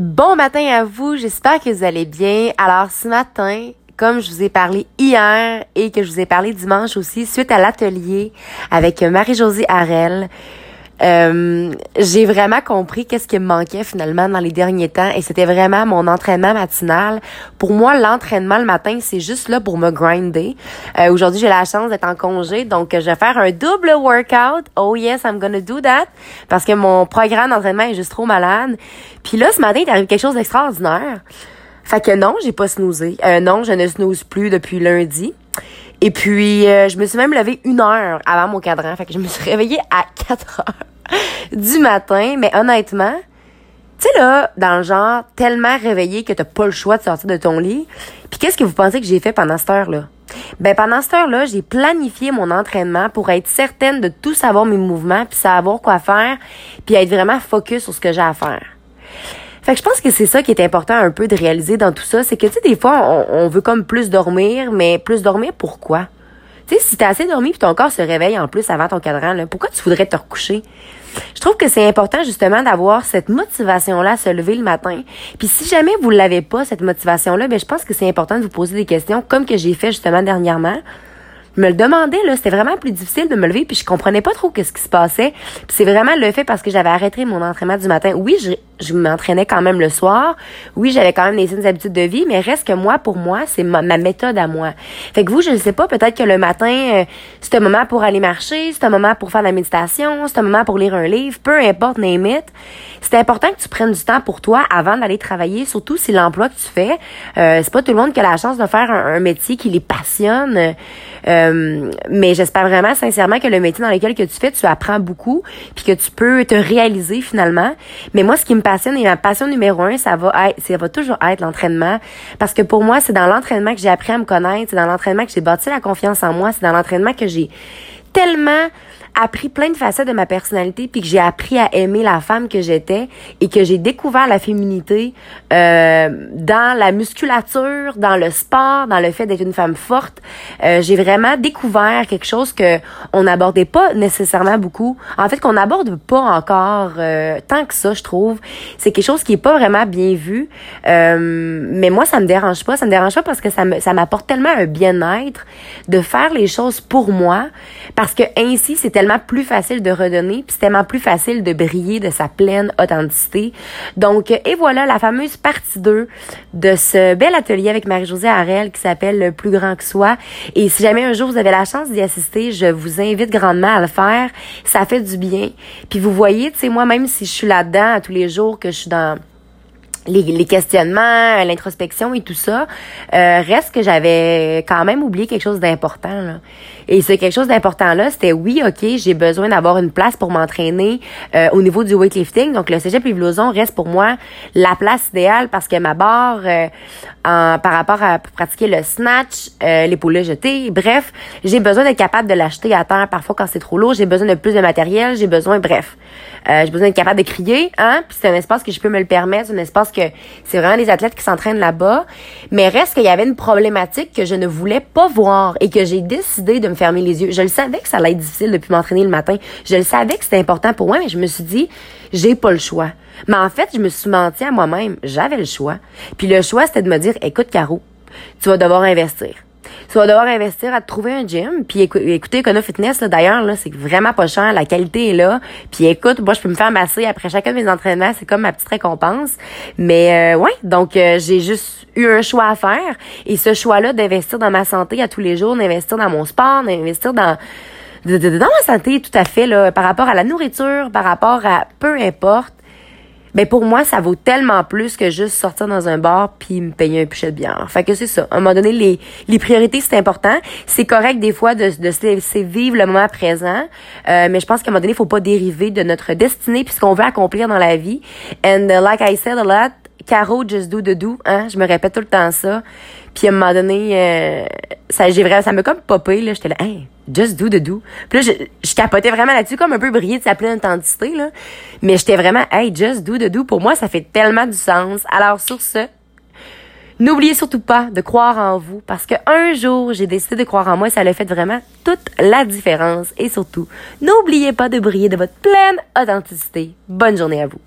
Bon matin à vous, j'espère que vous allez bien. Alors ce matin, comme je vous ai parlé hier et que je vous ai parlé dimanche aussi, suite à l'atelier avec Marie-Josée Harel, euh, j'ai vraiment compris qu'est-ce qui me manquait finalement dans les derniers temps et c'était vraiment mon entraînement matinal. Pour moi, l'entraînement le matin, c'est juste là pour me grinder. Euh, Aujourd'hui, j'ai la chance d'être en congé, donc je vais faire un double workout. Oh yes, I'm gonna do that parce que mon programme d'entraînement est juste trop malade. Puis là, ce matin, il arrive quelque chose d'extraordinaire. Fait que non, j'ai pas snoozé. Euh, non, je ne snooze plus depuis lundi. Et puis, euh, je me suis même levée une heure avant mon cadran. Fait que je me suis réveillée à 4 heures du matin. Mais honnêtement, tu sais là, dans le genre, tellement réveillé que t'as pas le choix de sortir de ton lit. Puis qu'est-ce que vous pensez que j'ai fait pendant cette heure-là? Ben pendant cette heure-là, j'ai planifié mon entraînement pour être certaine de tout savoir mes mouvements, puis savoir quoi faire, puis être vraiment focus sur ce que j'ai à faire. Fait que je pense que c'est ça qui est important un peu de réaliser dans tout ça, c'est que tu sais des fois on, on, veut comme plus dormir, mais plus dormir pourquoi Tu sais si t'as assez dormi puis ton corps se réveille en plus avant ton cadran, là, pourquoi tu voudrais te recoucher? Je trouve que c'est important justement d'avoir cette motivation-là à se lever le matin. Puis si jamais vous l'avez pas, cette motivation-là, ben je pense que c'est important de vous poser des questions comme que j'ai fait justement dernièrement me le demandais là, c'était vraiment plus difficile de me lever puis je comprenais pas trop qu'est-ce qui se passait. Puis c'est vraiment le fait parce que j'avais arrêté mon entraînement du matin. Oui, je, je m'entraînais quand même le soir. Oui, j'avais quand même des saines habitudes de vie, mais reste que moi pour moi, c'est ma, méthode à moi. Fait que vous, je ne sais pas, peut-être que le matin euh, c'est un moment pour aller marcher, c'est un moment pour faire de la méditation, c'est un moment pour lire un livre, peu importe name it. C'est important que tu prennes du temps pour toi avant d'aller travailler, surtout si l'emploi que tu fais, euh, c'est pas tout le monde qui a la chance de faire un, métier qui les passionne. Euh, mais j'espère vraiment sincèrement que le métier dans lequel que tu fais, tu apprends beaucoup, puis que tu peux te réaliser finalement. Mais moi, ce qui me passionne et ma passion numéro un, ça va être, ça va toujours être l'entraînement, parce que pour moi, c'est dans l'entraînement que j'ai appris à me connaître, c'est dans l'entraînement que j'ai bâti la confiance en moi, c'est dans l'entraînement que j'ai tellement appris plein de facettes de ma personnalité puis que j'ai appris à aimer la femme que j'étais et que j'ai découvert la féminité euh, dans la musculature, dans le sport, dans le fait d'être une femme forte. Euh, j'ai vraiment découvert quelque chose que on n'abordait pas nécessairement beaucoup. En fait, qu'on n'aborde pas encore euh, tant que ça, je trouve. C'est quelque chose qui est pas vraiment bien vu. Euh, mais moi, ça me dérange pas. Ça me dérange pas parce que ça me ça m'apporte tellement un bien-être de faire les choses pour moi parce que ainsi c'est tellement plus facile de redonner, puis c'est tellement plus facile de briller de sa pleine authenticité. Donc, et voilà la fameuse partie 2 de ce bel atelier avec Marie-Josée Harel qui s'appelle Le plus grand que soi. Et si jamais un jour vous avez la chance d'y assister, je vous invite grandement à le faire. Ça fait du bien. Puis vous voyez, tu sais, moi, même si je suis là-dedans tous les jours, que je suis dans les, les questionnements, l'introspection et tout ça, euh, reste que j'avais quand même oublié quelque chose d'important. Et ce quelque chose d'important là, c'était oui, ok, j'ai besoin d'avoir une place pour m'entraîner euh, au niveau du weightlifting. Donc le Cégep Livloson reste pour moi la place idéale parce que ma barre euh, en, par rapport à pratiquer le snatch, euh, l'épaule jetée, bref, j'ai besoin d'être capable de l'acheter à terre parfois quand c'est trop lourd. J'ai besoin de plus de matériel, j'ai besoin, bref, j'ai besoin d'être capable de crier, hein. C'est un espace que je peux me le permettre, un espace que c'est vraiment des athlètes qui s'entraînent là-bas. Mais reste qu'il y avait une problématique que je ne voulais pas voir et que j'ai décidé de me fermer les yeux. Je le savais que ça allait être difficile depuis m'entraîner le matin. Je le savais que c'était important pour moi, mais je me suis dit, j'ai pas le choix. Mais en fait, je me suis menti à moi-même. J'avais le choix. Puis le choix, c'était de me dire, écoute, Caro, tu vas devoir investir. Tu vas devoir investir à te trouver un gym. Puis écoutez, Econo Fitness, d'ailleurs, là, c'est vraiment pas cher. La qualité est là. Puis écoute, moi, je peux me faire masser après chacun de mes entraînements. C'est comme ma petite récompense. Mais euh, ouais, donc euh, j'ai juste eu un choix à faire. Et ce choix-là d'investir dans ma santé à tous les jours, d'investir dans mon sport, d'investir dans dans ma santé tout à fait là, par rapport à la nourriture, par rapport à peu importe ben pour moi, ça vaut tellement plus que juste sortir dans un bar puis me payer un pichet de bière. Fait que c'est ça. À un moment donné, les, les priorités, c'est important. C'est correct des fois de, de laisser vivre le moment présent, euh, mais je pense qu'à un moment donné, il faut pas dériver de notre destinée puis ce qu'on veut accomplir dans la vie. And uh, like I said a lot, Caro, just do the do, hein, je me répète tout le temps ça. Puis à un moment donné, euh, ça j'ai vraiment ça me comme popé là, j'étais là, hey, just do the do. Puis là je, je capotais vraiment là-dessus comme un peu brillé de sa pleine intensité là. Mais j'étais vraiment hey, just do the do pour moi ça fait tellement du sens. Alors sur ce, N'oubliez surtout pas de croire en vous parce que un jour, j'ai décidé de croire en moi ça a fait vraiment toute la différence. Et surtout, n'oubliez pas de briller de votre pleine authenticité. Bonne journée à vous.